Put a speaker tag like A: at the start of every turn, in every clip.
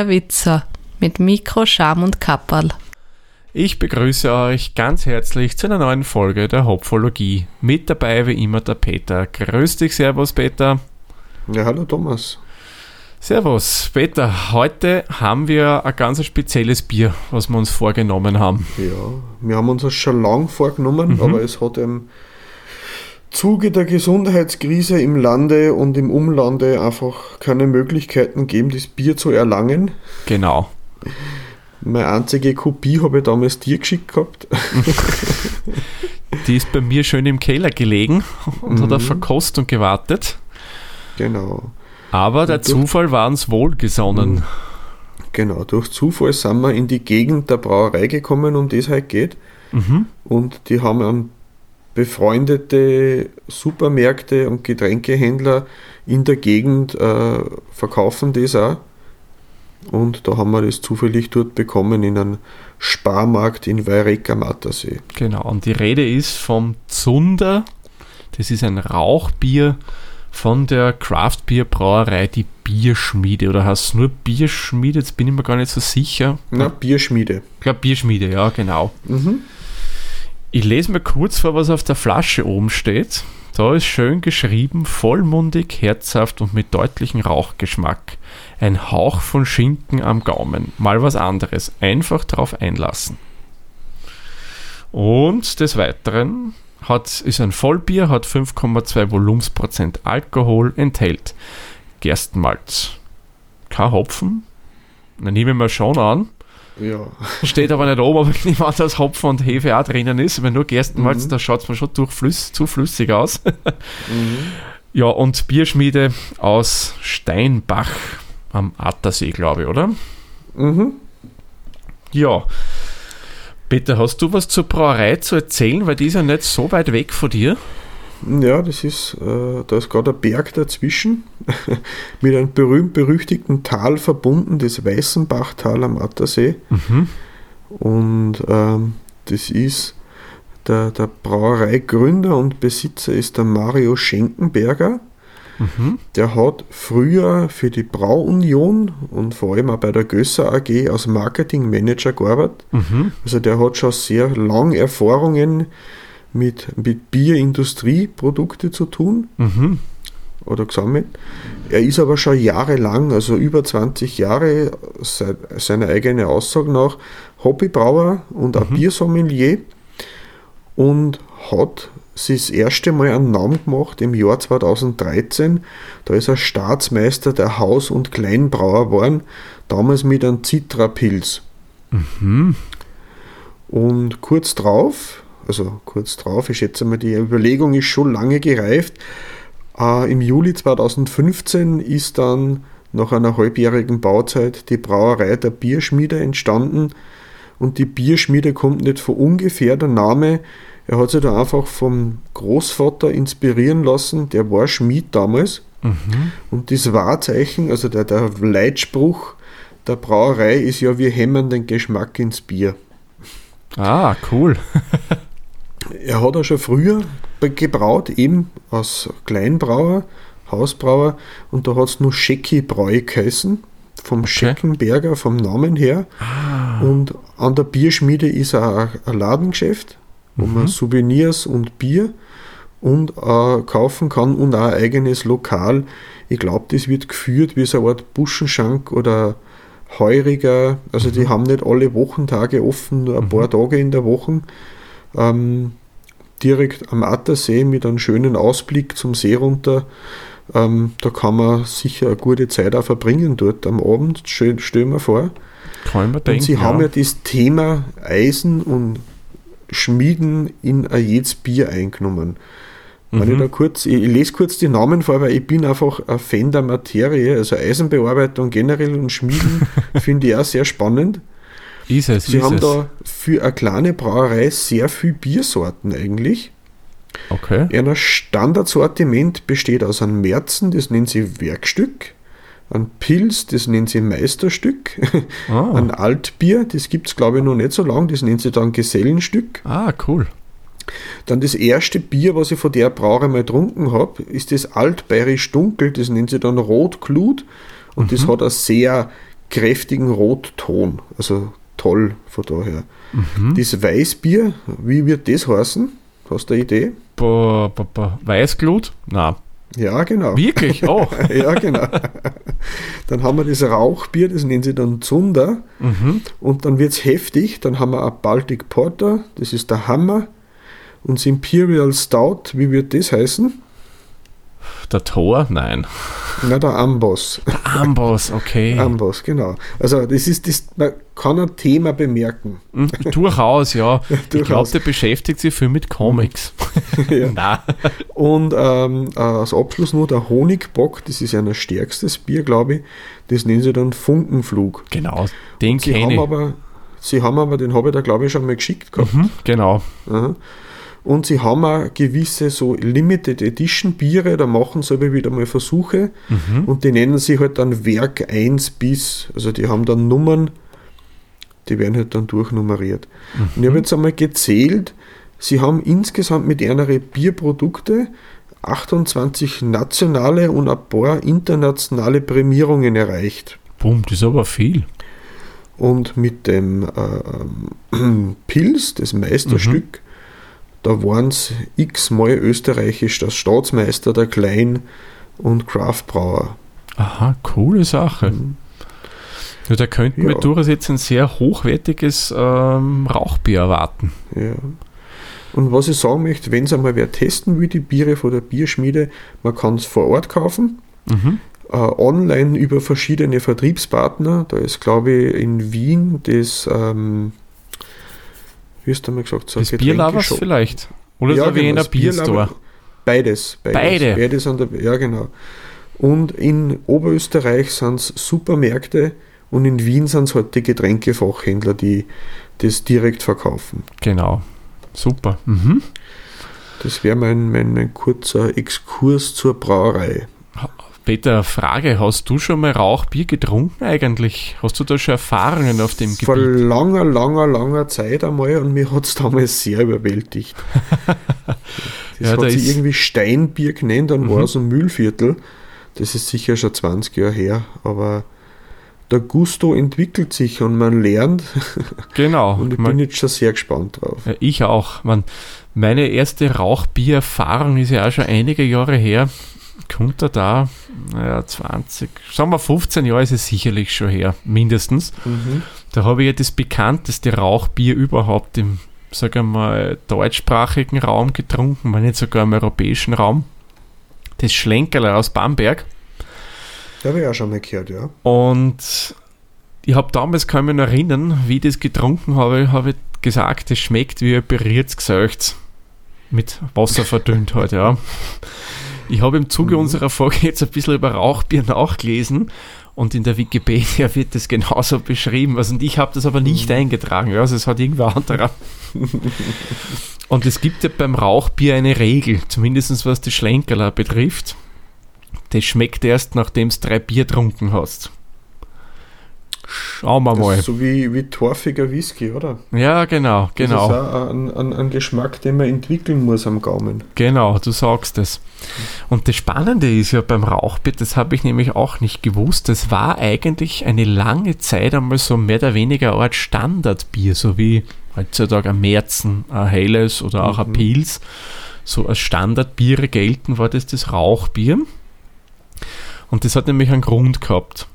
A: der Witzer mit Mikro, Scham und Kapperl.
B: Ich begrüße euch ganz herzlich zu einer neuen Folge der Hopfologie. Mit dabei wie immer der Peter. Grüß dich, Servus Peter.
C: Ja, hallo Thomas.
B: Servus, Peter. Heute haben wir ein ganz spezielles Bier, was wir uns vorgenommen haben.
C: Ja, wir haben uns das schon lang vorgenommen, mhm. aber es hat im Zuge der Gesundheitskrise im Lande und im Umlande einfach keine Möglichkeiten gegeben, das Bier zu erlangen.
B: Genau.
C: Meine einzige Kopie habe ich damals dir geschickt gehabt.
B: Die ist bei mir schön im Keller gelegen und mhm. hat auf Verkostung gewartet.
C: Genau.
B: Aber der Zufall war uns wohlgesonnen. Mhm.
C: Genau, durch Zufall sind wir in die Gegend der Brauerei gekommen, um das halt geht. Mhm. Und die haben einen befreundete Supermärkte und Getränkehändler in der Gegend äh, verkaufen das auch. Und da haben wir das zufällig dort bekommen in einem Sparmarkt in Weirek am Attersee.
B: Genau, und die Rede ist vom Zunder. Das ist ein Rauchbier von der Craft Beer Brauerei, die Bierschmiede. Oder heißt es nur Bierschmiede? Jetzt bin ich mir gar nicht so sicher.
C: Na, Bierschmiede.
B: Ich glaube, Bierschmiede, ja, genau. Mhm. Ich lese mir kurz vor, was auf der Flasche oben steht. Da ist schön geschrieben, vollmundig, herzhaft und mit deutlichem Rauchgeschmack. Ein Hauch von Schinken am Gaumen. Mal was anderes. Einfach drauf einlassen. Und des Weiteren hat, ist ein Vollbier, hat 5,2 Volumensprozent Alkohol, enthält Gerstenmalz. Kein Hopfen. Dann nehmen wir schon an.
C: Ja.
B: Steht aber nicht oben, ob ich nehme an, dass Hopfen und Hefe auch drinnen ist. Wenn nur Gerstenmalz, mhm. da schaut es mir schon durchflüss, zu flüssig aus. mhm. Ja, und Bierschmiede aus Steinbach am Attersee, glaube ich, oder?
C: Mhm.
B: Ja. Peter, hast du was zur Brauerei zu erzählen? Weil die ist ja nicht so weit weg von dir.
C: Ja, das ist, äh, da ist gerade ein Berg dazwischen, mit einem berühmt-berüchtigten Tal verbunden, das Weißenbachtal am Attersee. Mhm. Und ähm, das ist der, der Brauereigründer und Besitzer ist der Mario Schenkenberger. Mhm. Der hat früher für die Brauunion und vor allem auch bei der Gösser AG als Marketingmanager gearbeitet. Mhm. Also der hat schon sehr lange Erfahrungen mit, mit Bierindustrieprodukte zu tun mhm. oder gesammelt. Er ist aber schon jahrelang, also über 20 Jahre, seit seiner eigenen Aussage nach, Hobbybrauer und auch mhm. Biersommelier und hat sich das erste Mal einen Namen gemacht im Jahr 2013. Da ist er Staatsmeister der Haus- und Kleinbrauer geworden, damals mit einem Citra-Pilz. Mhm. Und kurz drauf, also kurz drauf, ich schätze mal, die Überlegung ist schon lange gereift. Äh, Im Juli 2015 ist dann nach einer halbjährigen Bauzeit die Brauerei der Bierschmiede entstanden. Und die Bierschmiede kommt nicht von ungefähr, der Name. Er hat sich da einfach vom Großvater inspirieren lassen, der war Schmied damals. Mhm. Und das Wahrzeichen, also der, der Leitspruch der Brauerei ist ja, wir hämmern den Geschmack ins Bier.
B: Ah, cool.
C: er hat auch schon früher gebraut, eben als Kleinbrauer, Hausbrauer, und da hat es nur Schecki-Bräu geheißen, vom okay. Scheckenberger, vom Namen her. Ah. Und an der Bierschmiede ist auch ein Ladengeschäft, wo mhm. man Souvenirs und Bier und äh, kaufen kann und auch ein eigenes Lokal. Ich glaube, das wird geführt wie so eine Art Buschenschank oder Heuriger. Also mhm. die haben nicht alle Wochentage offen, nur ein mhm. paar Tage in der Woche ähm, direkt am Attersee mit einem schönen Ausblick zum See runter. Ähm, da kann man sicher eine gute Zeit auch verbringen dort am Abend, stell, stell mir vor.
B: Kann man denken,
C: und sie ja. haben ja das Thema Eisen und Schmieden in ein jedes Bier eingenommen. Wenn ich, mhm. da kurz, ich, lese kurz die Namen vor, weil ich bin einfach ein Fan der Materie, also Eisenbearbeitung generell und Schmieden finde ich auch sehr spannend.
B: Ist es,
C: Sie
B: ist
C: haben
B: es.
C: da für eine kleine Brauerei sehr viel Biersorten eigentlich.
B: Okay.
C: Ein Standardsortiment besteht aus einem Märzen, das nennt sie Werkstück, ein Pilz, das nennt sie Meisterstück, ah. ein Altbier, das gibt es glaube ich noch nicht so lange, das nennt sie dann Gesellenstück.
B: Ah, cool.
C: Dann das erste Bier, was ich von der Brauerei mal getrunken habe, ist das Altbayerisch Dunkel, das nennt sie dann Rotglut und mhm. das hat eine sehr kräftigen Rotton. Also toll von daher.
B: Mhm.
C: Das Weißbier, wie wird das heißen? Hast du eine Idee?
B: Bo, bo, bo. Weißglut? Na.
C: Ja, genau.
B: Wirklich? Oh.
C: ja, genau. Dann haben wir das Rauchbier, das nennen sie dann Zunder.
B: mhm.
C: Und dann wird es heftig. Dann haben wir ein Baltic Porter, das ist der Hammer. Und das Imperial Stout, wie wird das heißen?
B: Der Tor? Nein.
C: Na, der Amboss.
B: Amboss, okay.
C: Amboss, genau. Also das ist das, man kann ein Thema bemerken.
B: Mhm, Durchaus, ja. Ich glaube,
C: Durchaus.
B: der beschäftigt sich viel mit Comics.
C: ja. Und ähm, äh, als Abschluss nur der Honigbock, das ist ja ein stärkstes Bier, glaube ich. Das nennen sie dann Funkenflug.
B: Genau, den
C: Sie
B: kenne
C: haben
B: ich.
C: aber, sie haben aber, den habe ich da glaube ich schon mal geschickt gehabt.
B: Mhm, genau.
C: Aha. Und sie haben auch gewisse so Limited Edition Biere, da machen sie aber wieder mal Versuche
B: Mhm.
C: und die nennen sie halt dann Werk 1 bis, also die haben dann Nummern, die werden halt dann durchnummeriert. Und ich habe jetzt einmal gezählt, sie haben insgesamt mit einer Bierprodukte 28 nationale und ein paar internationale Prämierungen erreicht.
B: Bumm, das ist aber viel.
C: Und mit dem ähm, Pils, das Meisterstück, da waren es x-mal österreichisch, das Staatsmeister, der Klein und Craftbrauer.
B: Aha, coole Sache. Ja, da könnten wir
C: Ja.
B: durchaus jetzt ein sehr hochwertiges ähm, Rauchbier erwarten.
C: Ja. Und was ich sagen möchte, wenn es einmal wer testen will, die Biere von der Bierschmiede, man kann es vor Ort kaufen,
B: Mhm.
C: äh, online über verschiedene Vertriebspartner. Da ist, glaube ich, in Wien das, ähm, wie hast du mal gesagt, so
B: Das
C: Getränkeshop.
B: vielleicht. Oder
C: Ja,
B: der
C: genau,
B: Wiener Bierstore.
C: Beides, beides.
B: Beide?
C: Beides an der, ja, genau. Und in Oberösterreich sind es Supermärkte und in Wien sind es halt die Getränkefachhändler, die das direkt verkaufen.
B: Genau. Super. Mhm.
C: Das wäre mein, mein, mein kurzer Exkurs zur Brauerei.
B: Peter, Frage, hast du schon mal Rauchbier getrunken eigentlich? Hast du da schon Erfahrungen auf dem
C: Vor
B: Gebiet?
C: langer, langer, langer Zeit einmal und mir hat es damals sehr überwältigt. Das
B: Ja,
C: hat
B: da
C: sich irgendwie Steinbier genannt, war
B: Mhm.
C: es ein Mühlviertel. Das ist sicher schon 20 Jahre her, aber der Gusto entwickelt sich und man lernt
B: Genau.
C: und ich
B: Man-
C: bin jetzt schon sehr gespannt drauf.
B: Ich auch. Man, meine erste Rauchbiererfahrung ist ja auch schon einige Jahre her. Kommt er da, naja, 20, sagen wir 15 Jahre ist es sicherlich schon her, mindestens.
C: Mhm.
B: Da habe ich ja das bekannteste Rauchbier überhaupt im, sagen wir mal, deutschsprachigen Raum getrunken, wenn nicht sogar im europäischen Raum. Das Schlenkerler aus Bamberg.
C: Da habe ich auch schon mal gehört, ja.
B: Und ich habe damals, kann ich mich noch erinnern, wie ich das getrunken habe, habe ich gesagt, es schmeckt wie ein beriertes Gesöchts. Mit Wasser verdünnt halt, ja. Ich habe im Zuge
C: Mhm.
B: unserer Folge jetzt ein bisschen über Rauchbier nachgelesen und in der Wikipedia wird das genauso beschrieben. Also, und ich habe das aber nicht eingetragen, ja, also es hat irgendwer anderer. und es gibt ja beim Rauchbier eine Regel, zumindest was die Schlenkerler betrifft. Das schmeckt erst, nachdem du drei Bier getrunken hast. Schauen wir
C: Das
B: mal.
C: so wie, wie torfiger Whisky, oder?
B: Ja, genau,
C: Das
B: genau.
C: ist auch ein, ein, ein Geschmack, den man entwickeln muss am Gaumen.
B: Genau, du sagst es. Und das Spannende ist ja beim Rauchbier, das habe ich nämlich auch nicht gewusst, das war eigentlich eine lange Zeit einmal so mehr oder weniger eine Art Standardbier, so wie heutzutage ein Märzen, ein Helles oder auch ein
C: Mhm.
B: Pils. So als Standardbiere gelten, war das das Rauchbier. Und das hat nämlich einen Grund gehabt.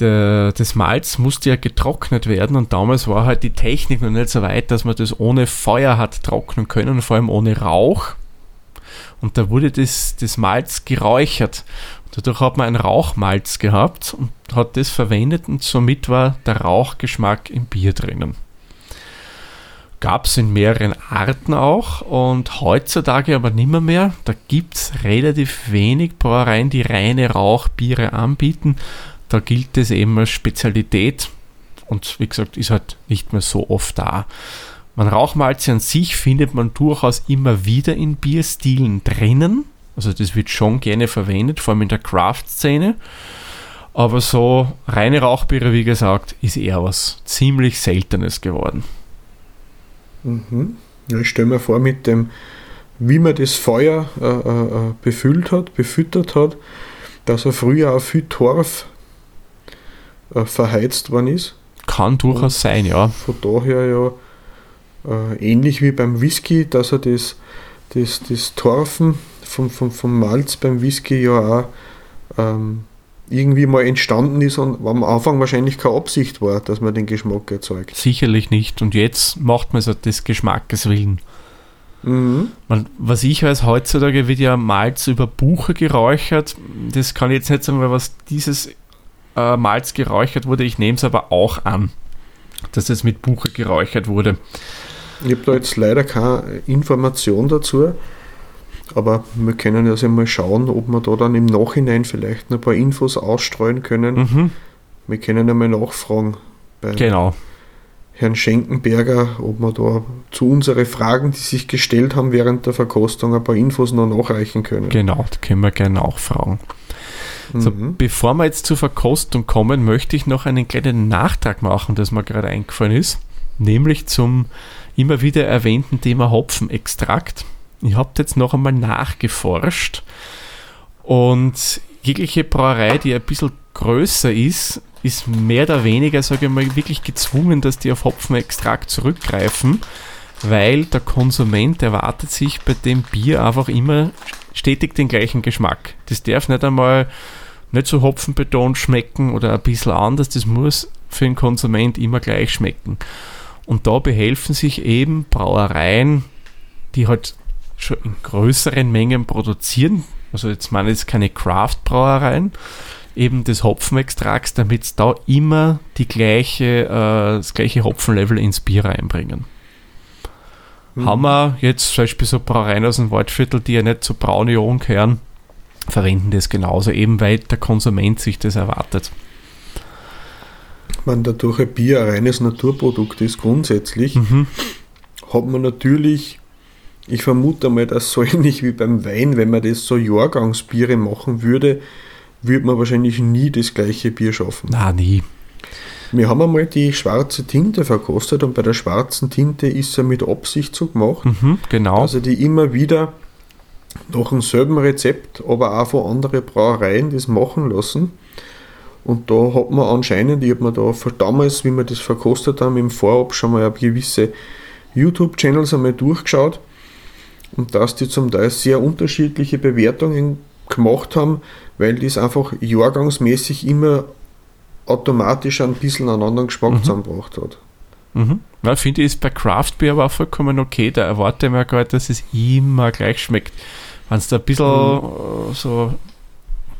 B: Der, das Malz musste ja getrocknet werden und damals war halt die Technik noch nicht so weit, dass man das ohne Feuer hat trocknen können, vor allem ohne Rauch. Und da wurde das, das Malz geräuchert. Dadurch hat man ein Rauchmalz gehabt und hat das verwendet und somit war der Rauchgeschmack im Bier drinnen. Gab es in mehreren Arten auch und heutzutage aber nimmer mehr. Da gibt es relativ wenig Brauereien, die reine Rauchbiere anbieten. Da gilt es eben als Spezialität und wie gesagt, ist halt nicht mehr so oft da. Man Rauchmalze an sich findet man durchaus immer wieder in Bierstilen drinnen. Also das wird schon gerne verwendet, vor allem in der Craft-Szene. Aber so reine Rauchbiere, wie gesagt, ist eher was ziemlich Seltenes geworden.
C: Mhm. Ja, ich stelle mir vor, mit dem, wie man das Feuer äh, äh, äh, befüllt hat, befüttert hat, dass er früher auch viel Torf äh, verheizt worden ist.
B: Kann durchaus sein, ja.
C: Von daher ja äh, ähnlich wie beim Whisky, dass er das, das, das Torfen vom, vom, vom Malz beim Whisky ja auch ähm, irgendwie mal entstanden ist und am Anfang wahrscheinlich keine Absicht war, dass man den Geschmack erzeugt.
B: Sicherlich nicht. Und jetzt macht man es halt des Geschmackes willen.
C: Mhm.
B: Man, was ich weiß, heutzutage wird ja Malz über Buche geräuchert. Das kann ich jetzt nicht sagen, weil was dieses äh, Malz geräuchert wurde. Ich nehme es aber auch an, dass es mit Buche geräuchert wurde.
C: Ich habe da jetzt leider keine Information dazu, aber wir können ja mal schauen, ob wir da dann im Nachhinein vielleicht noch ein paar Infos ausstreuen können.
B: Mhm,
C: Wir können ja mal nachfragen bei
B: genau.
C: Herrn Schenkenberger, ob wir da zu unseren Fragen, die sich gestellt haben während der Verkostung, ein paar Infos noch nachreichen können.
B: Genau, da können wir gerne auch fragen. So,
C: Mhm.
B: bevor wir jetzt zur Verkostung kommen, möchte ich noch einen kleinen Nachtrag machen, das mir gerade eingefallen ist, nämlich zum immer wieder erwähnten Thema Hopfenextrakt. Ich habe jetzt noch einmal nachgeforscht und jegliche Brauerei, die ein bisschen größer ist, ist mehr oder weniger, sage ich mal, wirklich gezwungen, dass die auf Hopfenextrakt zurückgreifen, weil der Konsument erwartet sich bei dem Bier einfach immer stetig den gleichen Geschmack. Das darf nicht einmal nicht so hopfenbetont schmecken oder ein bisschen anders. Das muss für den Konsument immer gleich schmecken. Und da behelfen sich eben Brauereien, die halt schon in größeren Mengen produzieren. Also jetzt meine ich jetzt keine Craft-Brauereien, eben des Hopfenextrakts, damit da immer die gleiche, äh, das gleiche Hopfenlevel ins Bier reinbringen.
C: Mhm.
B: Haben wir jetzt zum Beispiel so Brauereien aus dem Waldviertel, die ja nicht so braune gehören, verwenden das genauso, eben weil der Konsument sich das erwartet.
C: Wenn dadurch ein Bier ein reines Naturprodukt ist, grundsätzlich,
B: Mhm.
C: hat man natürlich, ich vermute mal, dass so ähnlich wie beim Wein, wenn man das so Jahrgangsbiere machen würde, würde man wahrscheinlich nie das gleiche Bier schaffen.
B: Na, nie.
C: Wir haben einmal die schwarze Tinte verkostet und bei der schwarzen Tinte ist er mit Absicht so gemacht,
B: Mhm, genau.
C: dass er die immer wieder nach demselben Rezept, aber auch von anderen Brauereien das machen lassen. Und da hat man anscheinend, ich habe mir da damals, wie wir das verkostet haben, im Vorab schon mal gewisse YouTube-Channels einmal durchgeschaut und dass die zum Teil sehr unterschiedliche Bewertungen gemacht haben, weil das einfach jahrgangsmäßig immer automatisch ein bisschen einen anderen Geschmack
B: Mhm.
C: zusammengebracht hat.
B: Mhm. Ja, finde ich, ist bei Craft Beer aber auch vollkommen okay. Da erwarte ich mir nicht, dass es immer gleich schmeckt. Wenn es da ein bisschen äh, so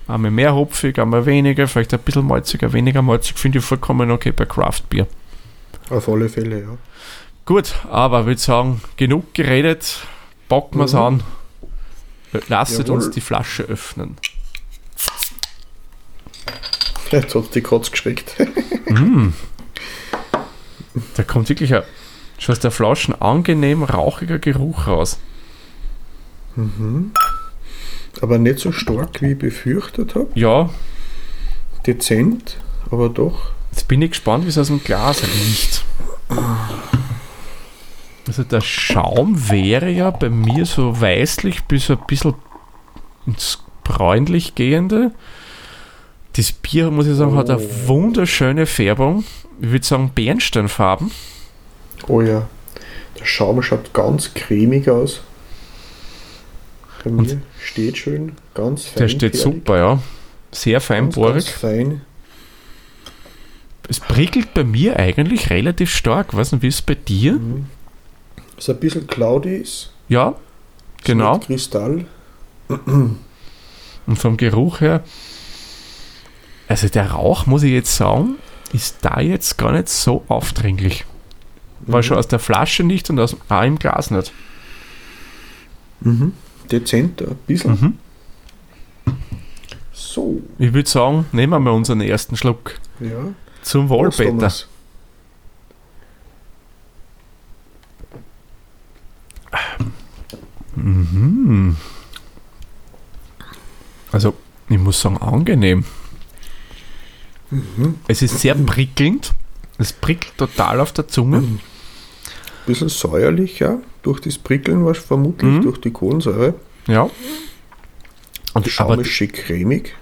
B: einmal mehr hopfig, einmal weniger, vielleicht ein bisschen malziger, weniger malzig, finde ich vollkommen okay bei Craft Beer.
C: Auf alle Fälle, ja.
B: Gut, aber ich würde sagen, genug geredet, packen wir es
C: Mhm.
B: an. Lasst
C: Jawohl.
B: uns die Flasche öffnen.
C: Jetzt hat die Katze geschreckt.
B: Mm. Da kommt wirklich ein, schon aus der Flasche ein angenehm rauchiger Geruch raus.
C: Aber nicht so stark, wie ich befürchtet habe.
B: Ja,
C: Dezent, aber doch.
B: Jetzt bin ich gespannt, wie es aus dem Glas riecht. Also der Schaum wäre ja bei mir so weißlich bis ein bisschen ins bräunlich gehende. Das Bier, muss ich sagen, hat eine
C: Oh.
B: wunderschöne Färbung. Ich würde sagen Bernsteinfarben.
C: Oh ja, der Schaum schaut ganz cremig aus. Bei
B: Und-
C: mir steht schön, ganz fein.
B: Der steht super, ja. Sehr
C: Ganz, ganz
B: feinbohrig.
C: fein.
B: Es prickelt bei mir eigentlich relativ stark. Weiß nicht, wie ist es bei dir?
C: Mhm. Was ein bisschen cloudy ist.
B: Ja, genau.
C: Kristall.
B: Und vom Geruch her, also der Rauch, muss ich jetzt sagen, ist da jetzt gar nicht so aufdringlich. War
C: Mhm.
B: schon aus der Flasche nicht und aus, auch im Glas nicht.
C: Mhm. Dezent, ein bisschen.
B: Mhm.
C: So,
B: Ich würde sagen, nehmen wir unseren ersten Schluck
C: ja.
B: zum Wohl, Peter. Mhm. Also, ich muss sagen, angenehm.
C: Mhm.
B: Es ist sehr prickelnd. Es prickelt total auf der Zunge.
C: Mhm. Bisschen säuerlich, ja. Durch das Prickeln war vermutlich,
B: Mhm.
C: durch die Kohlensäure.
B: Ja. Und,
C: Schaum schick cremig.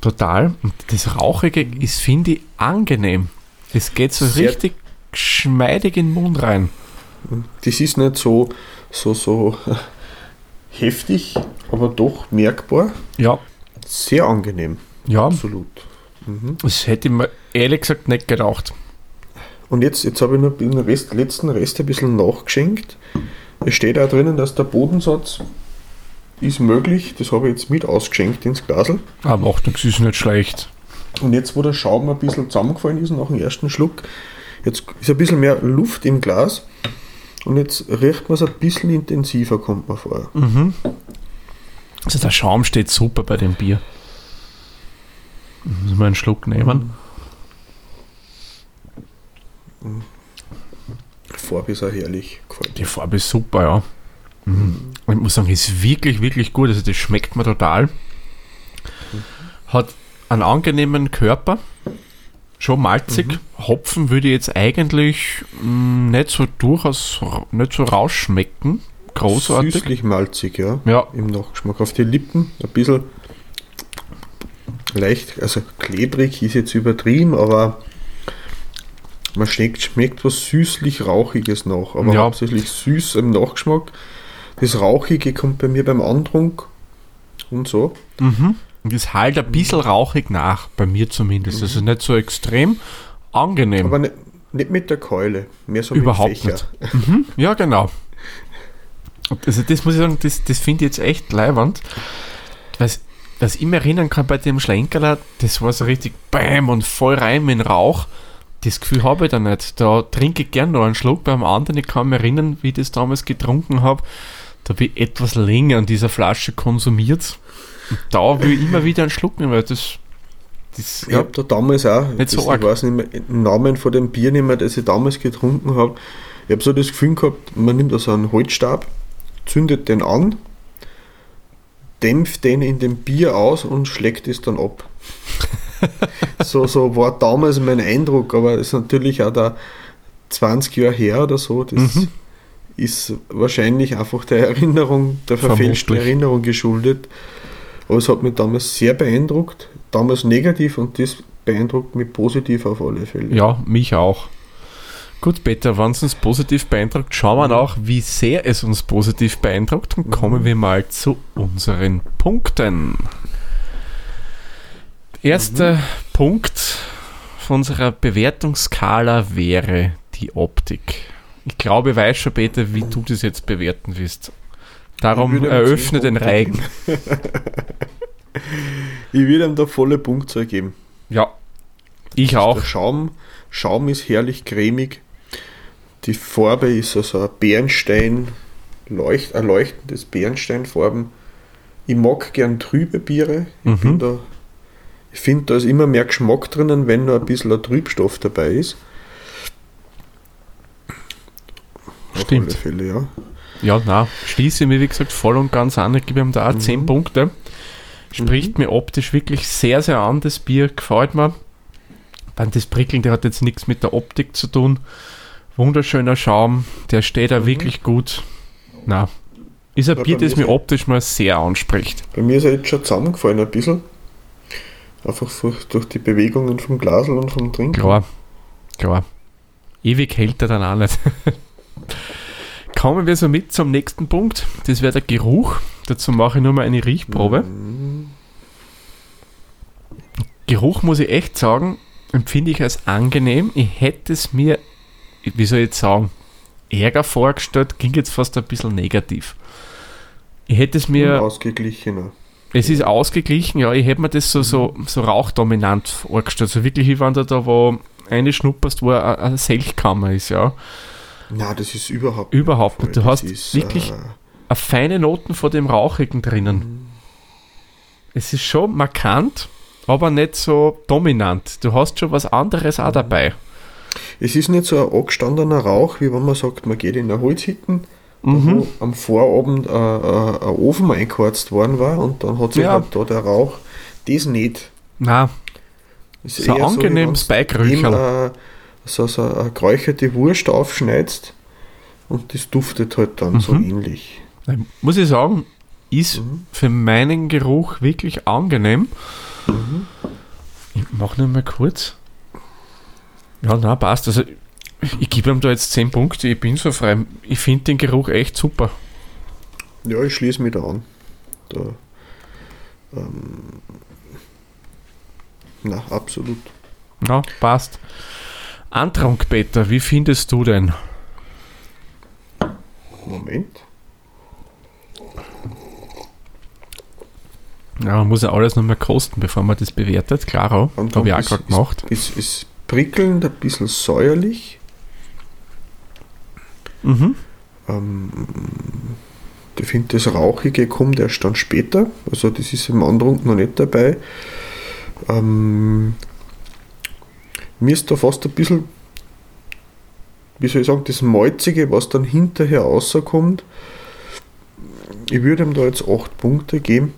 B: Total. Und das Rauchige ist, finde ich, angenehm. Das geht so
C: Sehr-
B: richtig geschmeidig in den Mund rein.
C: Das ist nicht so, so, so heftig, aber doch merkbar.
B: Ja,
C: Sehr angenehm,
B: ja.
C: absolut.
B: Das hätte ich mir ehrlich gesagt nicht gedacht.
C: Und jetzt, jetzt habe ich noch den Rest, letzten Rest ein bisschen nachgeschenkt. Es steht auch drinnen, dass der Bodensatz ist möglich. Das habe ich jetzt mit ausgeschenkt ins Glasl.
B: Aber macht nichts, ist nicht schlecht.
C: Und jetzt, wo der Schaum ein bisschen zusammengefallen ist nach dem ersten Schluck, jetzt ist ein bisschen mehr Luft im Glas. Und jetzt riecht man es ein bisschen intensiver, kommt man vor.
B: Also der Schaum steht super bei dem Bier. Müssen wir einen Schluck nehmen?
C: Die Farbe ist auch herrlich. Gefällt
B: Die Farbe ist super, ja. Mhm. Ich muss sagen, ist wirklich, wirklich gut. Also das schmeckt mir total. Hat einen angenehmen Körper. Schon malzig. Hopfen würde ich jetzt eigentlich mh, nicht so durchaus nicht so rausschmecken. Großartig.
C: Süßlich malzig, ja.
B: Ja,
C: Im Nachgeschmack auf die Lippen. Ein bisschen leicht, also klebrig ist jetzt übertrieben, aber man schmeckt, schmeckt was süßlich-rauchiges nach. Aber
B: Ja.
C: hauptsächlich süß im Nachgeschmack. Das Rauchige kommt bei mir beim Antrunk und so.
B: Mhm. Und es halt ein bisschen rauchig nach, bei mir zumindest. Also nicht so extrem angenehm.
C: Aber nicht, nicht mit der Keule, mehr so
B: Überhaupt
C: mit Fächer.
B: nicht. Mhm. Ja, genau. Also das muss ich sagen, das, das finde ich jetzt echt leiwand. Was, was ich mir erinnern kann bei dem Schlenkerler, das war so richtig BAM und voll rein in Rauch. Das Gefühl habe ich da nicht. Da trinke ich gern noch einen Schluck beim anderen. Ich kann mich erinnern, wie ich das damals getrunken habe. Da habe ich etwas länger an dieser Flasche konsumiert. Und da will ich immer wieder einen Schluck nehmen, weil das, das
C: Ich habe da damals auch,
B: Nicht so arg.
C: ich weiß nicht mehr, den Namen von dem Bier nicht mehr, das ich damals getrunken habe. Ich habe so das Gefühl gehabt, man nimmt da so einen Holzstab, zündet den an, dämpft den in dem Bier aus und schlägt es dann ab. so, so war damals mein Eindruck, aber es ist natürlich auch da 20 Jahre her oder so. Das
B: Mhm.
C: ist wahrscheinlich einfach der Erinnerung, der verfälschten. Erinnerung geschuldet. Aber es hat mich damals sehr beeindruckt, damals negativ und das beeindruckt mich positiv auf alle Fälle.
B: Ja, mich auch. Gut, Peter, wenn es uns positiv beeindruckt, schauen wir nach, wie sehr es uns positiv beeindruckt und kommen wir mal zu unseren Punkten. Erster Punkt von unserer Bewertungsskala wäre die Optik. Ich glaube, ich weiß schon, Peter, wie du das jetzt bewerten wirst. Darum eröffne den Reigen.
C: Ich würde ihm da volle Punktzahl geben.
B: Ja, ich auch.
C: Der Schaum, Schaum ist herrlich cremig. Die Farbe ist also ein Bernstein, leucht, ein leuchtendes Bernsteinfarben. Ich mag gern trübe Biere. Ich,
B: Mhm.
C: da- ich finde, da ist immer mehr Geschmack drinnen, wenn nur ein bisschen ein Trübstoff dabei ist. Auf
B: Stimmt.
C: alle Fälle, ja.
B: Ja, na, schließe ich mir, wie gesagt, voll und ganz an. Ich gebe ihm da auch 10 Punkte. Spricht mir optisch wirklich sehr, sehr an. Das Bier gefällt mir. Dann das Prickeln, der hat jetzt nichts mit der Optik zu tun. Wunderschöner Schaum, der steht da wirklich gut. Na, ist ein
C: Ja,
B: Bier, das
C: mir
B: optisch mal sehr anspricht.
C: Bei mir ist er jetzt schon zusammengefallen ein bisschen. Einfach durch, durch die Bewegungen vom Glasl und vom Trinken.
B: Klar, klar. Ewig hält er dann auch nicht. Kommen wir somit zum nächsten Punkt. Das wäre der Geruch. Dazu mache ich nur mal eine Riechprobe. Geruch muss ich echt sagen, empfinde ich als angenehm. Ich hätte es mir, wie soll ich jetzt sagen, Ärger vorgestellt, ging jetzt fast ein bisschen negativ. Ich hätte es mir,
C: Ausgeglichener.
B: es ist ausgeglichen, ja, ich hätte mir das so, so, so rauchdominant vorgestellt. So wirklich, wie wenn du da wo eine schnupperst, wo eine, eine Selchkammer ist, ja.
C: Na, das ist überhaupt
B: Überhaupt
C: nicht.
B: nicht. Du
C: Das
B: hast
C: ist,
B: wirklich
C: äh,
B: eine feine Noten von dem Rauchigen drinnen. Es ist schon markant, aber nicht so dominant. Du hast schon was anderes auch dabei.
C: Es ist nicht so ein angestandener Rauch, wie wenn man sagt, man geht in eine Holzhütten,
B: Mhm.
C: wo am Vorabend äh, äh, ein Ofen eingeheizt worden war und dann hat sich
B: Ja.
C: halt da der Rauch. Das nicht.
B: Na,
C: Es ist
B: So
C: wenn's
B: Beigrücherl.
C: eben, äh, so, so eine geräucherte Wurst aufschneidest und das duftet halt dann so
B: Mhm.
C: ähnlich.
B: muss ich sagen, ist
C: Mhm.
B: für meinen Geruch wirklich angenehm.
C: Mhm.
B: Mach nur mal kurz. Ja, na, passt. Also, ich gebe ihm da jetzt 10 Punkte. Ich bin so frei. Ich finde den Geruch echt super.
C: Ja, ich schließe mich da an. Da, ähm, na, absolut.
B: Ja, passt. Antrunk, Peter, wie findest du denn?
C: Moment.
B: Ja, man muss ja alles nochmal kosten, bevor man das bewertet. Klar, habe ich auch gerade gemacht.
C: Ist, ist prickelnd, ein bisschen säuerlich.
B: Mhm.
C: Ähm, ich finde, das Rauchige kommt erst dann später. Also, das ist im Andrunk noch nicht dabei. Ähm, mir ist da fast ein bisschen, wie soll ich sagen, das Malzige, was dann hinterher rauskommt. Ich würde ihm da jetzt 8 Punkte geben,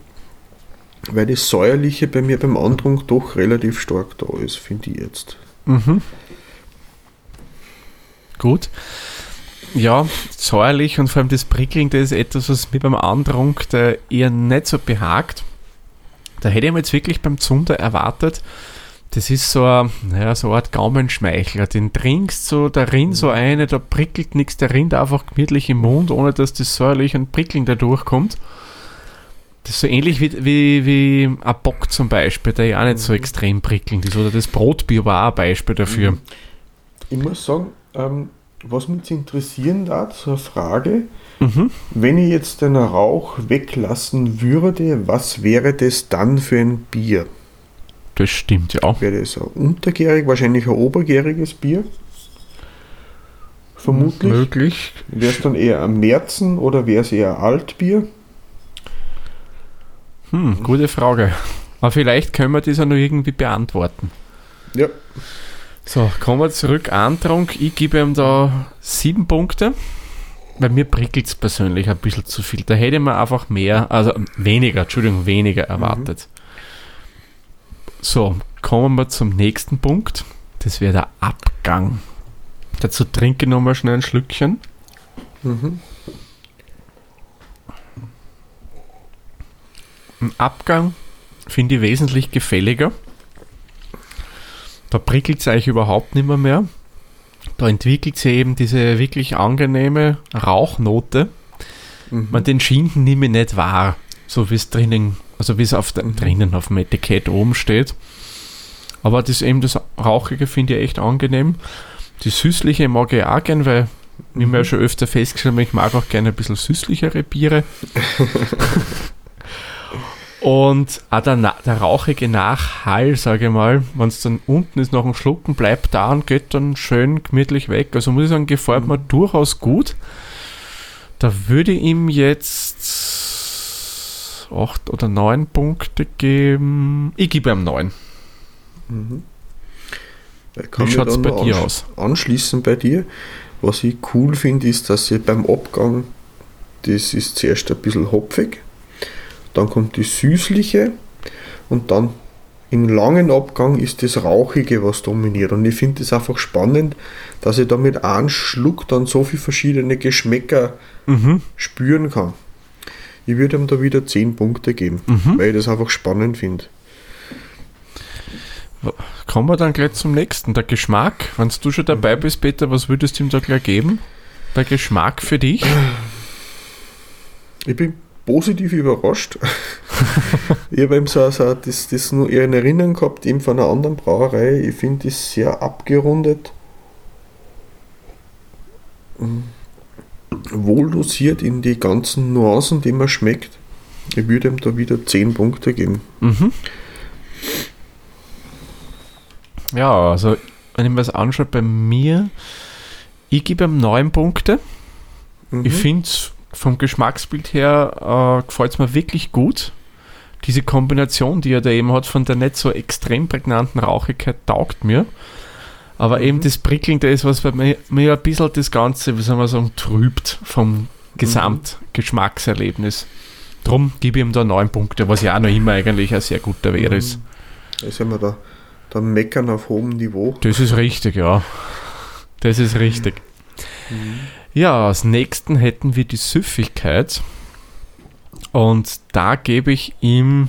C: weil das Säuerliche bei mir beim Andrunk doch relativ stark da ist, finde ich jetzt.
B: Mhm. Gut. Ja, säuerlich und vor allem das Prickeln, das ist etwas, was mir beim Andrunk eher nicht so behagt. Da hätte ich mir jetzt wirklich beim Zunder erwartet, das ist so, ein, naja, so eine Art Gaumenschmeichler. Den trinkst so, da rinnt so eine, da prickelt nichts, der rinnt einfach gemütlich im Mund, ohne dass das säuerlich und prickeln da durchkommt. Das ist so ähnlich wie, wie, wie ein Bock zum Beispiel, der ja auch nicht so extrem prickelnd ist. Oder das Brotbier war auch ein Beispiel dafür.
C: Ich muss sagen, ähm, was mich interessieren so eine Frage,
B: Mhm.
C: wenn ich jetzt den Rauch weglassen würde, was wäre das dann für ein Bier?
B: Das stimmt, ja.
C: Wäre das ein untergärig, wahrscheinlich ein obergäriges Bier? Vermutlich.
B: Möglich.
C: Wäre es dann eher ein Märzen oder wäre es eher ein Altbier?
B: Hm, gute Frage. Aber vielleicht können wir das ja noch irgendwie beantworten.
C: Ja.
B: So, kommen wir zurück. Antrunk. Ich gebe ihm da sieben Punkte. Weil mir prickelt es persönlich ein bisschen zu viel. Da hätte man einfach mehr, also weniger, Entschuldigung, weniger erwartet. So, kommen wir zum nächsten Punkt. Das wäre der Abgang. Dazu trinke ich nochmal schnell ein Schlückchen.
C: Mhm.
B: Im Abgang finde ich wesentlich gefälliger. Da prickelt es eigentlich überhaupt nicht mehr, mehr. Da entwickelt sich eben diese wirklich angenehme Rauchnote.
C: Mhm.
B: Man den Schinken nehme ich nicht wahr, so wie es drinnen, also wie es auf
C: Mhm.
B: drinnen auf dem Etikett oben steht. Aber das eben das Rauchige finde ich echt angenehm. Die Süßliche mag ich auch gern, weil wie wir ja schon öfter festgestellt haben, ich mag auch gerne ein bisschen süßlichere Biere. Und auch der, der rauchige Nachhall, sage ich mal, wenn es dann unten ist, nach dem Schlucken bleibt da und geht dann schön gemütlich weg. Also muss ich sagen, gefällt mir durchaus gut. Da würde ich ihm jetzt acht oder neun Punkte geben. Ich gebe ihm neun.
C: Mhm. Ich kann
B: Wie schaut's
C: da
B: bei
C: noch
B: dir
C: ansch-
B: aus?
C: Anschließen bei dir. Was ich cool finde, ist, dass ich beim Abgang, das ist zuerst ein bisschen hopfig, dann kommt die süßliche und dann im langen Abgang ist das Rauchige, was dominiert. Und ich finde es einfach spannend, dass ich da mit einem Schluck dann so viele verschiedene Geschmäcker
B: Mhm.
C: spüren kann. Ich würde ihm da wieder 10 Punkte geben,
B: Mhm.
C: weil ich das einfach spannend finde.
B: Kommen wir dann gleich zum nächsten. Der Geschmack. Wenn du schon dabei bist, Peter, was würdest du ihm da gleich geben? Der Geschmack für dich?
C: Ich bin positiv überrascht. ich habe eben so, so das, das nur in Erinnerung gehabt, eben von einer anderen Brauerei. Ich finde das sehr abgerundet. Mm. Wohl dosiert in die ganzen Nuancen, die man schmeckt. Ich würde ihm da wieder 10 Punkte geben.
B: Mhm. Ja, also wenn ich mir das anschaue, bei mir, ich gebe ihm neun Punkte.
C: Mhm.
B: Ich finde vom Geschmacksbild her äh, gefällt es mir wirklich gut. Diese Kombination, die er da eben hat, von der nicht so extrem prägnanten Rauchigkeit, taugt mir. Aber
C: Mhm.
B: eben das Prickelnde ist, was bei mir, mir ein bisschen das Ganze, wie soll man sagen, trübt vom Gesamtgeschmackserlebnis. Drum gebe ich ihm da neun Punkte, was ja auch noch immer eigentlich ein sehr guter Wert ist.
C: Da sind wir da, da meckern auf hohem Niveau.
B: Das ist richtig, ja. Das ist richtig. Ja, als nächsten hätten wir die Süffigkeit. Und da gebe ich ihm.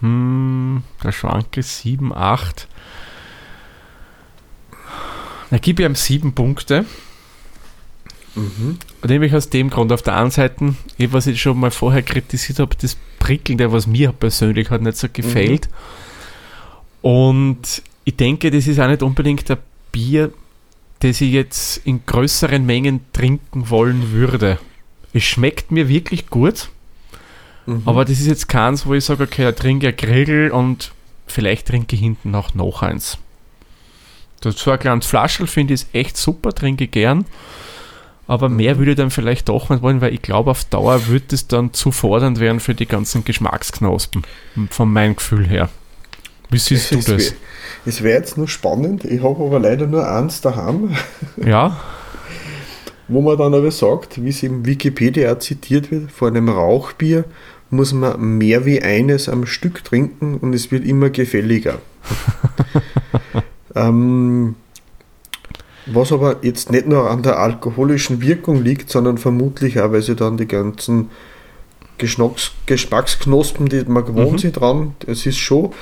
B: Hm, der Schwanke 7, 8. Da gebe ich ihm 7 Punkte.
C: Mhm.
B: Nämlich aus dem Grund, auf der einen Seite, ich, was ich schon mal vorher kritisiert habe, das Prickelnde, was mir persönlich halt nicht so gefällt. Und ich denke, das ist auch nicht unbedingt ein Bier, das ich jetzt in größeren Mengen trinken wollen würde. Es schmeckt mir wirklich gut,
C: Mhm.
B: aber das ist jetzt keins, wo ich sage, okay, ich trinke ein Grillel und vielleicht trinke ich hinten auch noch eins. Das so ein kleines Flaschel finde ich echt super, trinke ich gern. Aber mehr würde ich dann vielleicht doch nicht wollen, weil ich glaube, auf Dauer wird es dann zu fordernd werden für die ganzen Geschmacksknospen. Von meinem Gefühl her. Wie siehst du
C: Es
B: das?
C: wär- Es wäre jetzt nur spannend, ich habe aber leider nur eins daheim,
B: Ja,
C: wo man dann aber sagt, wie es im Wikipedia zitiert wird, vor einem Rauchbier muss man mehr wie eines am Stück trinken und es wird immer gefälliger. ähm, was aber jetzt nicht nur an der alkoholischen Wirkung liegt, sondern vermutlich auch, weil sie dann die ganzen Geschmacks Geschmacksknospen, die man gewohnt
B: Mhm.
C: sind dran, es ist schon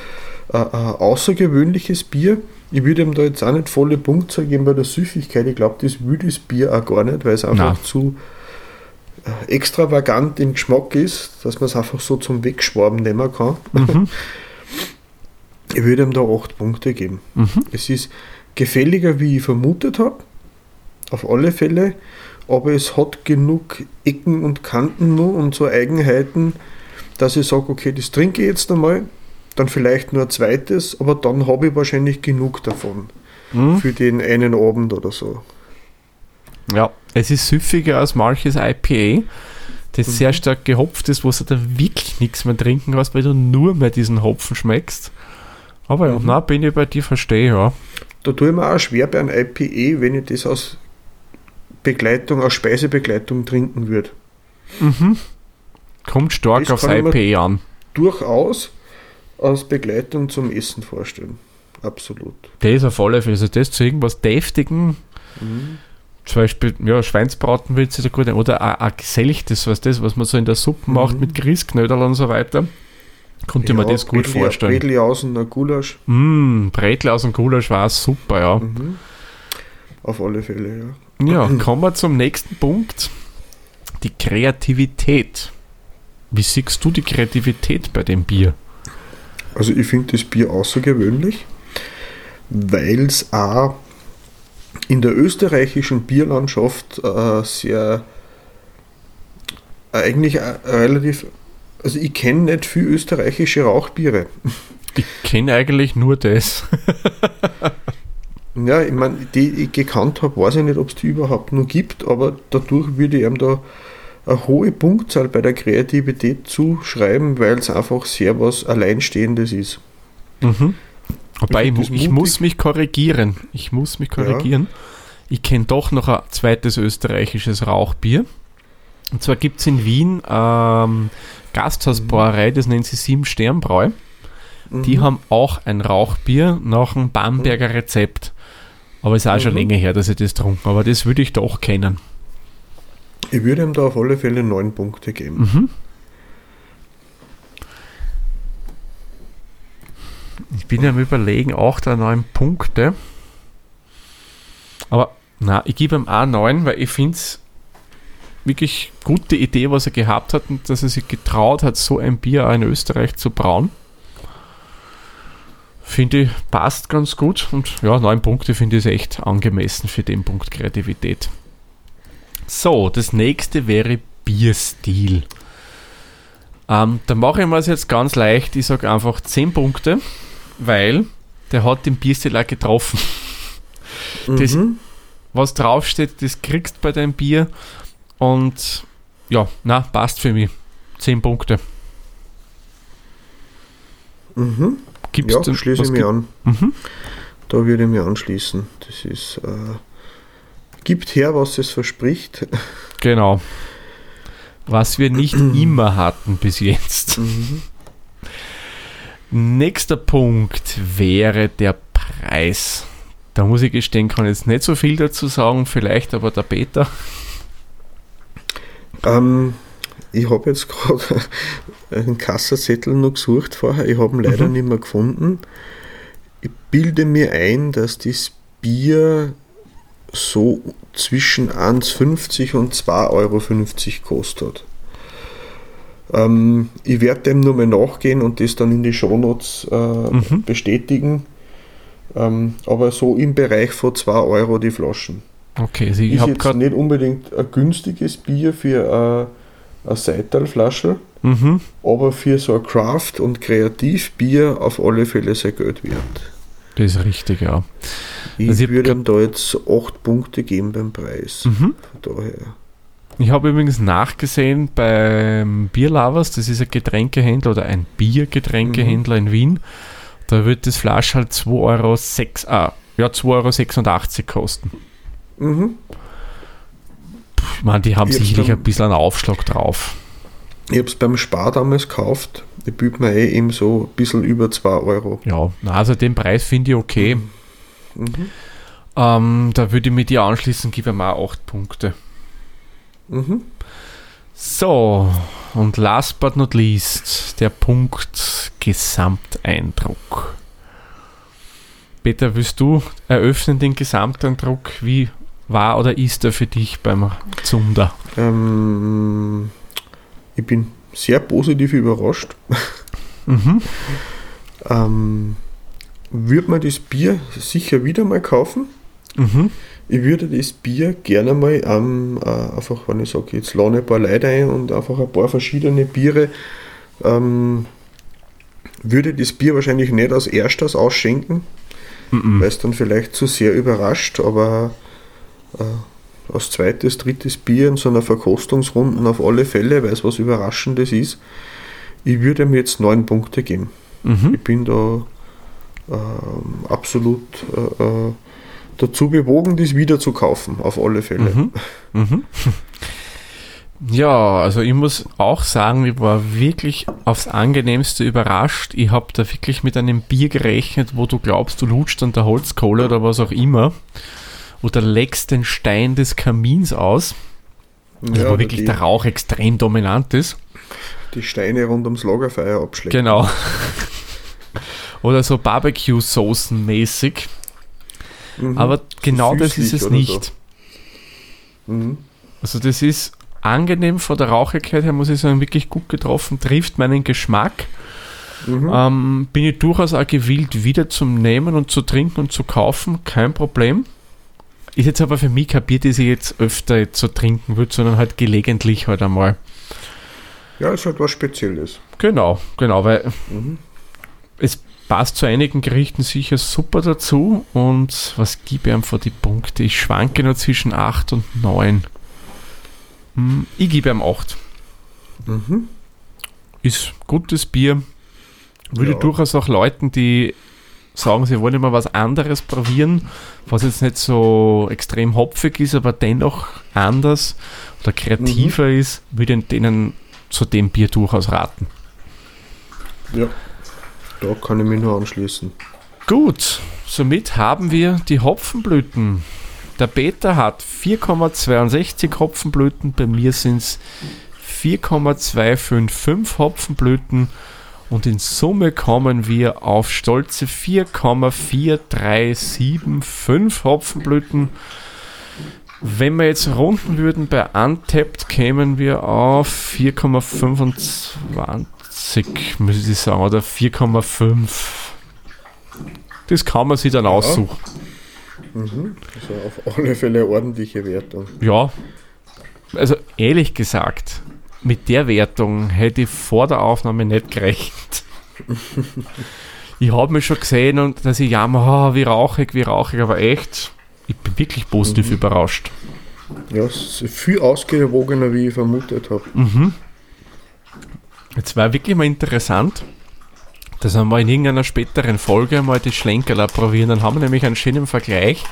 C: äh, außergewöhnliches Bier. Ich würde ihm da jetzt auch nicht volle Punktzahl geben bei der Süffigkeit. Ich glaube, das will das Bier auch gar nicht, weil es einfach
B: Nein.
C: zu äh, extravagant im Geschmack ist, dass man es einfach so zum Wegschwaben nehmen kann.
B: mhm.
C: Ich würde ihm da 8 Punkte geben.
B: Mhm.
C: Es ist gefälliger, wie ich vermutet habe, auf alle Fälle, aber es hat genug Ecken und Kanten nur und so Eigenheiten, dass ich sage, okay, das trinke ich jetzt einmal, dann vielleicht nur ein zweites, aber dann habe ich wahrscheinlich genug davon
B: Mhm.
C: für den einen Abend oder so.
B: Ja, es ist süffiger als manches IPA, das sehr stark gehopft ist, wo du dann wirklich nichts mehr trinken kannst, weil du nur mehr diesen Hopfen schmeckst. Aber ja,
C: Mhm.
B: na, bin ich bei dir, verstehe, ja.
C: Da tue ich mir auch schwer bei einem IPA, wenn ich das aus Begleitung, aus Speisebegleitung trinken würde.
B: Mhm. Kommt stark
C: Das
B: aufs IPA an.
C: Durchaus als Begleitung zum Essen vorstellen. Absolut.
B: Das auf alle Fälle. Also das zu irgendwas Deftigen, zum Beispiel, ja, Schweinsbraten will sich da gut oder ein, geselchtes, was das, was man so in der Suppe macht mit Grießknödel und so weiter. Konnte ich mir das gut
C: Bredli-
B: vorstellen.
C: Bredli aus und Gulasch.
B: Mm, Bretel aus dem Gulasch war super, ja.
C: Mhm. Auf alle Fälle, ja.
B: Ja, kommen wir zum nächsten Punkt. Die Kreativität. Wie siehst du die Kreativität bei dem Bier?
C: Also ich finde das Bier außergewöhnlich, weil es auch in der österreichischen Bierlandschaft äh, sehr äh, eigentlich äh, relativ, also ich kenne nicht viel österreichische Rauchbiere.
B: Ich kenne eigentlich nur das.
C: Ja, ich meine, die ich gekannt habe, weiß ich nicht, ob es die überhaupt nur gibt, aber dadurch würde ich ihm da eine hohe Punktzahl bei der Kreativität zuschreiben, weil es einfach sehr was Alleinstehendes ist.
B: Mhm. Wobei, ich,
C: Ich
B: ich muss mich korrigieren. Ich muss mich korrigieren. Ich kenne doch noch ein zweites österreichisches Rauchbier. Und zwar gibt es in Wien ähm, Gasthausbrauerei, das nennt sich Sieben Sternbräu. Die
C: Mhm.
B: haben auch ein Rauchbier nach einem Bamberger Rezept. Aber es ist auch schon
C: Mhm.
B: länger her, dass ich das trunken Aber das würde ich doch kennen.
C: Ich würde ihm da auf alle Fälle neun Punkte geben.
B: Mhm. Ich bin am überlegen, 8 oder 9 Punkte. Aber na, ich gebe ihm auch 9, weil ich finde es wirklich gute Idee, was er gehabt hat und dass er sich getraut hat, so ein Bier auch in Österreich zu brauen. Finde ich, passt ganz gut und ja, 9 Punkte finde ich echt angemessen für den Punkt Kreativität. So, das nächste wäre Bierstil. Ähm, da mache ich mir es jetzt ganz leicht. Ich sage einfach 10 Punkte, weil der hat den Bierstil auch getroffen. Das-
C: Mhm.
B: Was draufsteht, das kriegst bei deinem Bier. Und ja, na, passt für mich. 10 Punkte.
C: Mhm.
B: Gibt's
C: Ja,
B: denn-
C: schließe ich mich
B: gibt-
C: an.
B: Mhm.
C: Da würde ich mich anschließen. Das ist, äh, gibt her, was es verspricht.
B: Genau. Was wir nicht immer hatten bis jetzt.
C: Mhm.
B: Nächster Punkt wäre der Preis. Da muss ich gestehen, kann jetzt nicht so viel dazu sagen, vielleicht aber der Peter.
C: Ähm, ich habe jetzt gerade einen Kassazettel noch gesucht vorher, ich habe ihn leider
B: Mhm.
C: nicht mehr gefunden. Ich bilde mir ein, dass das Bier so zwischen 1,50 und 2,50 Euro kostet. Ähm, ich werde dem nur mal nachgehen und das dann in die Shownotes äh,
B: Mhm.
C: bestätigen. Ähm, aber so im Bereich von 2 Euro die Flaschen.
B: Okay, also ich
C: ist
B: habe
C: jetzt nicht unbedingt ein günstiges Bier für äh, eine Seitalflasche,
B: Mhm.
C: aber für so ein Craft- und Kreativbier auf alle Fälle sehr Geld wert.
B: Das ist richtig, ja.
C: Ich
B: Also
C: würde ihm da jetzt 8 Punkte geben beim Preis.
B: Mhm.
C: Von daher.
B: Ich habe übrigens nachgesehen beim Bierlovers, das ist ein Getränkehändler oder ein Biergetränkehändler in Wien. Da wird das Flasch halt 2,06 Euro, ah, ja, 2,86 Euro kosten.
C: Mhm.
B: Ich meine, die haben
C: Ich
B: sicherlich ein bisschen einen Aufschlag drauf.
C: Ich habe es beim Spar damals gekauft. Die büht mir eh eben so ein bisschen über 2 Euro.
B: Ja, also den Preis finde ich okay.
C: Mhm.
B: Ähm, da würde ich mit dir anschließen, gebe ich mal 8 Punkte.
C: Mhm.
B: So, und last but not least, der Punkt Gesamteindruck. Peter, willst du eröffnen den Gesamteindruck? Wie war oder ist er für dich beim Zunder?
C: Ähm, ich bin sehr positiv überrascht.
B: Mhm.
C: Ähm, würde man das Bier sicher wieder mal kaufen.
B: Mhm.
C: Ich würde das Bier gerne mal ähm, äh, einfach, wenn ich sage, jetzt lade ein paar Leute ein und einfach ein paar verschiedene Biere, ähm, würde das Bier wahrscheinlich nicht als erstes ausschenken,
B: Mhm.
C: weil es dann vielleicht zu sehr überrascht, aber äh, als zweites, drittes Bier in so einer Verkostungsrunde auf alle Fälle, weil es was Überraschendes ist. Ich würde ihm jetzt neun Punkte geben.
B: Mhm.
C: Ich bin da ähm, absolut äh, äh, dazu bewogen, das wieder zu kaufen, auf alle Fälle.
B: Mhm. Mhm. Ja, also ich muss auch sagen, ich war wirklich aufs angenehmste überrascht. Ich habe da wirklich mit einem Bier gerechnet, wo du glaubst, du lutscht an der Holzkohle oder was auch immer. Oder leckst den Stein des Kamins aus, also
C: Ja,
B: wo wirklich
C: die,
B: der Rauch extrem dominant ist.
C: die Steine rund ums Lagerfeuer abschlägt.
B: Genau. Oder so Barbecue-Soßen mäßig.
C: Mhm.
B: Aber genau das ist
C: süßlich
B: es nicht.
C: So. Mhm.
B: Also das ist angenehm von der Rauchigkeit her, muss ich sagen, wirklich gut getroffen, trifft meinen Geschmack.
C: Mhm.
B: Ähm, bin ich durchaus auch gewillt, wieder zum Nehmen und zu trinken und zu kaufen, kein Problem. Ist jetzt aber für mich kein Bier, das ich jetzt öfter jetzt so trinken würde, sondern halt gelegentlich halt einmal.
C: Ja, ist halt was Spezielles.
B: Genau, genau, weil
C: Mhm.
B: es passt zu einigen Gerichten sicher super dazu. Und was gebe ich einfach die Punkte? Ich schwanke nur zwischen 8 und 9. Hm, Ich gebe ihm 8.
C: Mhm.
B: Ist gutes Bier. Würde
C: Ja.
B: durchaus auch Leuten, die sagen, sie wollen immer was anderes probieren, was jetzt nicht so extrem hopfig ist, aber dennoch anders oder kreativer
C: Mhm.
B: ist, würde ich denen zu dem Bier durchaus raten.
C: Ja, da kann ich mich nur anschließen.
B: Gut, somit haben wir die Hopfenblüten. Der Peter hat 4,62 Hopfenblüten, bei mir sind es 4,255 Hopfenblüten und in Summe kommen wir auf stolze 4,4375 Hopfenblüten. Wenn wir jetzt runden würden bei Untapped, kämen wir auf 4,25, muss ich sagen, oder 4,5. Das kann man sich dann aussuchen.
C: Mhm. Also auf alle Fälle ordentliche Wertung.
B: Ja, also ehrlich gesagt, mit der Wertung hätte ich vor der Aufnahme nicht gerechnet. ich habe mich schon gesehen und dass ich jammer, oh, wie rauchig, wie rauchig, aber echt, ich bin wirklich positiv überrascht.
C: Ja, es ist viel ausgewogener, wie ich vermutet habe.
B: Mhm. Jetzt war wirklich mal interessant, dass wir mal in irgendeiner späteren Folge mal die Schlenkerler probieren. Dann haben wir nämlich einen schönen Vergleich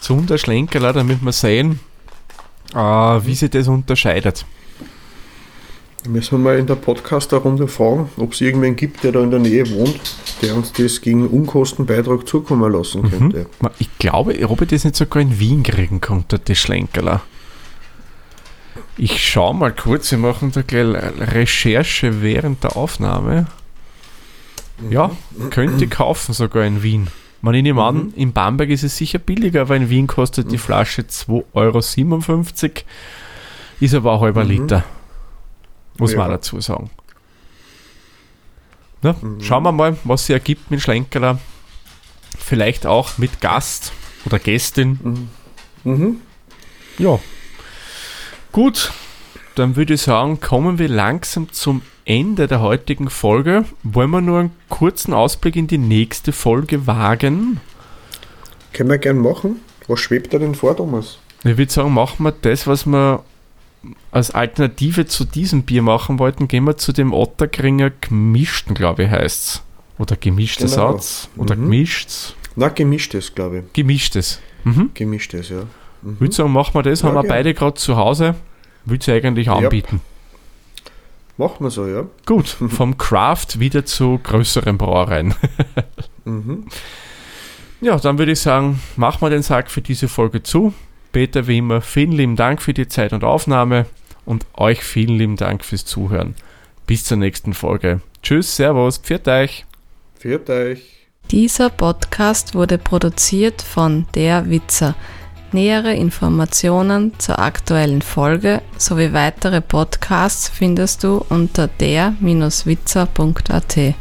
B: zum der Schlenkerler, damit wir sehen, äh, wie sich das unterscheidet.
C: Müssen wir mal in der Podcaster-Runde fragen, ob es irgendwen gibt, der da in der Nähe wohnt, der uns das gegen Unkostenbeitrag zukommen lassen könnte.
B: Ma- Ich glaube, ob ich das nicht sogar in Wien kriegen konnte, die Schlenkerler. Ich schau mal kurz, wir machen da gleich Recherche während der Aufnahme. Ja, könnte kaufen sogar in Wien. Man ich nehme an, in Bamberg ist es sicher billiger, aber in Wien kostet die Flasche 2,57 Euro. Ist aber auch halber
C: Mhm.
B: Liter. Muss man
C: Ja.
B: auch dazu sagen. Na, Schauen wir mal, was sie ergibt mit Schlenkerler. Vielleicht auch mit Gast oder Gästin.
C: Mhm.
B: Ja. Gut, dann würde ich sagen, kommen wir langsam zum Ende der heutigen Folge. Wollen wir nur einen kurzen Ausblick in die nächste Folge wagen?
C: Können wir gern machen. Was schwebt da denn vor, Thomas?
B: Ich würde sagen, machen wir das, was wir als Alternative zu diesem Bier machen wollten. Gehen wir zu dem Otterkringer gemischten, glaube ich, heißt es. Oder gemischtes
C: Genau.
B: Satz. Oder
C: Mhm.
B: gemischtes.
C: Na, gemischtes, glaube ich.
B: Gemischtes. Mhm.
C: Gemischtes, ja. Mhm.
B: Würde sagen, machen wir das.
C: Ja,
B: haben wir
C: gern.
B: beide gerade zu Hause. Würde ich eigentlich anbieten.
C: Machen wir so, ja.
B: Gut, vom Craft wieder zu größeren Brauereien.
C: Mhm.
B: Ja, dann würde ich sagen, machen wir den Sack für diese Folge zu. Peter, wie immer, vielen lieben Dank für die Zeit und Aufnahme und euch vielen lieben Dank fürs Zuhören. Bis zur nächsten Folge. Tschüss, Servus, pfiat euch.
C: Viert euch.
A: Dieser Podcast wurde produziert von Der Witzer. Nähere Informationen zur aktuellen Folge sowie weitere Podcasts findest du unter der-witzer.at.